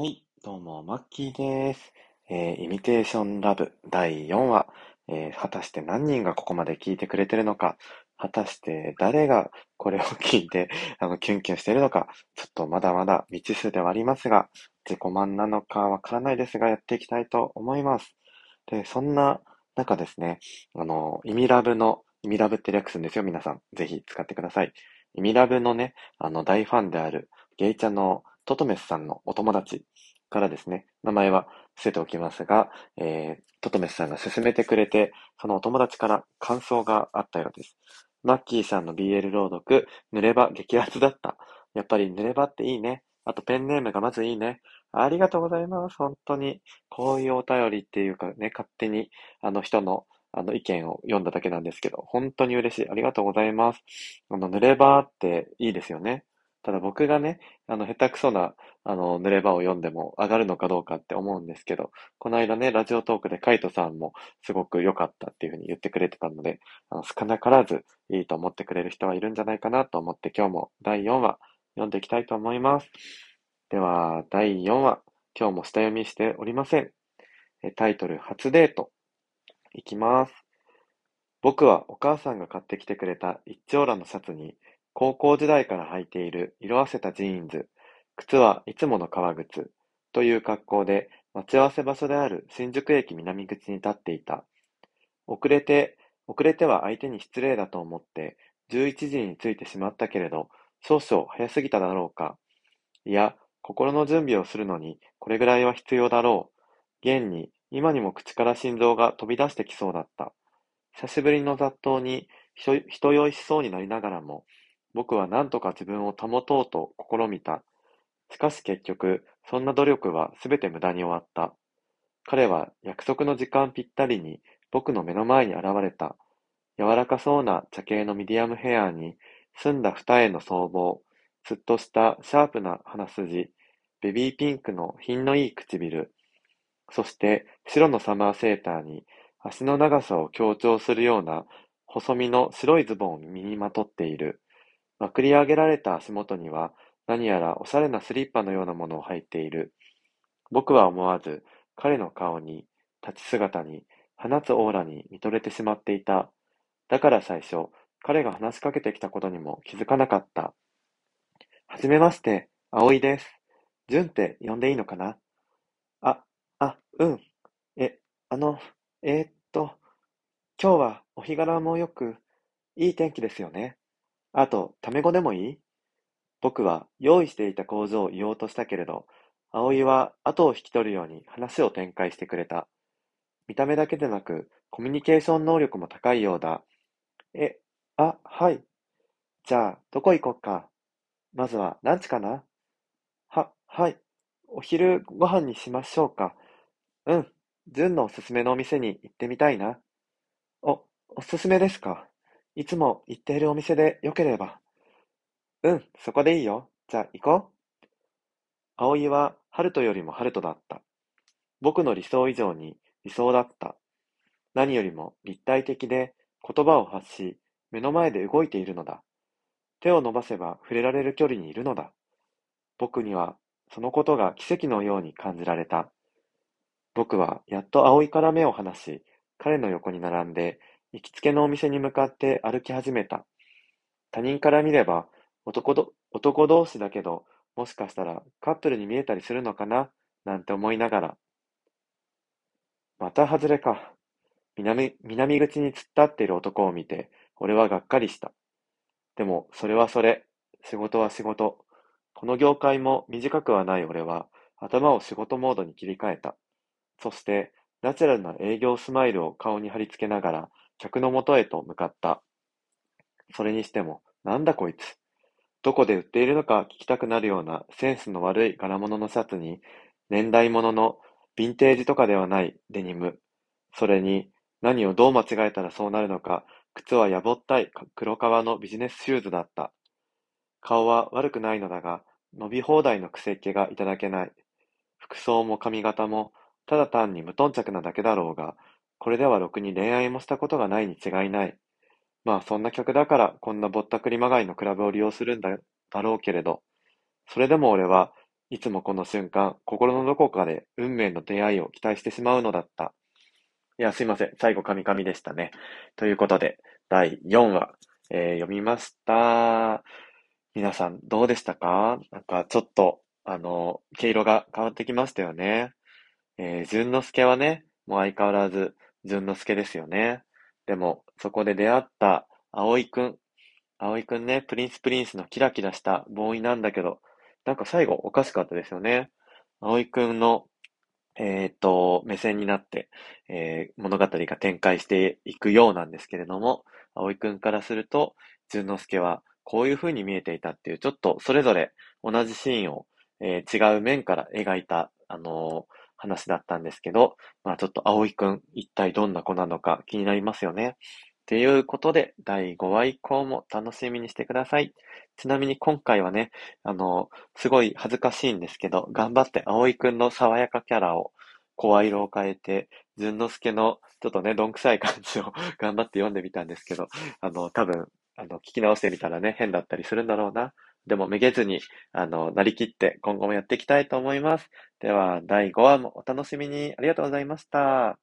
はい、どうも、マッキーです。えー、イミテーションラブ第4話、えー、果たして何人がここまで聞いてくれてるのか、果たして誰がこれを聞いて、あの、キュンキュンしてるのか、ちょっとまだまだ未知数ではありますが、自己満なのかわからないですが、やっていきたいと思います。で、そんな中ですね、あの、イミラブの、イミラブって略すんですよ、皆さん。ぜひ使ってください。イミラブのね、あの、大ファンである、ゲイチャのトトメスさんのお友達からですね、名前は伏せておきますが、えー、トトメスさんが勧めてくれて、そのお友達から感想があったようです。マッキーさんの BL 朗読、濡れ場激アツだった。やっぱり濡れ場っていいね。あとペンネームがまずいいね。ありがとうございます。本当に。こういうお便りっていうかね、勝手にあの人のあの意見を読んだだけなんですけど、本当に嬉しい。ありがとうございます。あの、濡れ場っていいですよね。ただ僕がね、あの、下手くそな、あの、濡れ場を読んでも上がるのかどうかって思うんですけど、この間ね、ラジオトークでカイトさんもすごく良かったっていうふうに言ってくれてたので、あの少なからずいいと思ってくれる人はいるんじゃないかなと思って今日も第4話読んでいきたいと思います。では、第4話、今日も下読みしておりません。タイトル、初デート。いきます。僕はお母さんが買ってきてくれた一丁羅のシャツに高校時代から履いている色あせたジーンズ、靴はいつもの革靴という格好で待ち合わせ場所である新宿駅南口に立っていた。遅れて、遅れては相手に失礼だと思って11時に着いてしまったけれど、少々早すぎただろうか。いや、心の準備をするのにこれぐらいは必要だろう。現に今にも口から心臓が飛び出してきそうだった。久しぶりの雑踏に人酔いしそうになりながらも、僕は何とか自分を保とうと試みた。しかし結局、そんな努力はすべて無駄に終わった。彼は約束の時間ぴったりに僕の目の前に現れた。柔らかそうな茶系のミディアムヘアに、澄んだ二重の僧帽、すっとしたシャープな鼻筋、ベビーピンクの品のいい唇、そして白のサマーセーターに足の長さを強調するような細身の白いズボンを身にまとっている。まくり上げられた足元には、何やらおしゃれなスリッパのようなものを履いている。僕は思わず、彼の顔に、立ち姿に、放つオーラに見とれてしまっていた。だから最初、彼が話しかけてきたことにも気づかなかった。はじめまして、葵です。純って呼んでいいのかな？あ、あ、うん。え、あの、えー、っと、今日はお日柄もよく、いい天気ですよね。あと、タメ語でもいい？僕は用意していた工場を言おうとしたけれど、葵は後を引き取るように話を展開してくれた。見た目だけでなく、コミュニケーション能力も高いようだ。え、あ、はい。じゃあ、どこ行こっか？まずは、ランチかな？は、はい。お昼ご飯にしましょうか。うん。純のおすすめのお店に行ってみたいな。お、おすすめですか？いつも行っているお店でよければ。うん、そこでいいよ。じゃあ行こう。葵は、ハルトよりもハルトだった。僕の理想以上に理想だった。何よりも立体的で言葉を発し、目の前で動いているのだ。手を伸ばせば触れられる距離にいるのだ。僕にはそのことが奇跡のように感じられた。僕はやっと葵から目を離し、彼の横に並んで行きつけのお店に向かって歩き始めた。他人から見れば男ど男同士だけど、もしかしたらカップルに見えたりするのかな？なんて思いながら。また外れか。南南口に突っ立っている男を見て、俺はがっかりした。でも、それはそれ。仕事は仕事。この業界も短くはない俺は、頭を仕事モードに切り替えた。そして、ナチュラルな営業スマイルを顔に貼り付けながら、客のもとへと向かった。それにしても、なんだこいつ。どこで売っているのか聞きたくなるようなセンスの悪い柄物のシャツに、年代物のヴィンテージとかではないデニム。それに、何をどう間違えたらそうなるのか、靴はやぼったい黒革のビジネスシューズだった。顔は悪くないのだが、伸び放題の癖っ気がいただけない。服装も髪型も、ただ単に無頓着なだけだろうが、これではろくに恋愛もしたことがないに違いない。まあそんな客だからこんなぼったくりまがいのクラブを利用するんだだろうけれど、それでも俺はいつもこの瞬間、心のどこかで運命の出会いを期待してしまうのだった。いや、すいません。最後、カミカミでしたね。ということで、第4話、えー、読みました。皆さん、どうでしたか？なんか、ちょっと、あの、毛色が変わってきましたよね。えー、淳之介はね、もう相変わらず、淳之介ですよね。でも、そこで出会った葵くん。葵くんね、プリンスプリンスのキラキラしたボーイなんだけど、なんか最後おかしかったですよね。葵くんの、えっ、と、目線になって、えー、物語が展開していくようなんですけれども、葵くんからすると、淳之介はこういう風に見えていたっていう、ちょっとそれぞれ同じシーンを、えー、違う面から描いた、あのー、話だったんですけど、まあちょっと葵くん、一体どんな子なのか気になりますよね。ということで、第5話以降も楽しみにしてください。ちなみに今回はね、あの、すごい恥ずかしいんですけど、頑張って葵くんの爽やかキャラを、声色を変えて、ずんのすけのちょっとね、どんくさい感じを頑張って読んでみたんですけど、あの、多分、あの、聞き直してみたらね、変だったりするんだろうな。でも、めげずに、あの、なりきって今後もやっていきたいと思います。では、第5話もお楽しみにありがとうございました。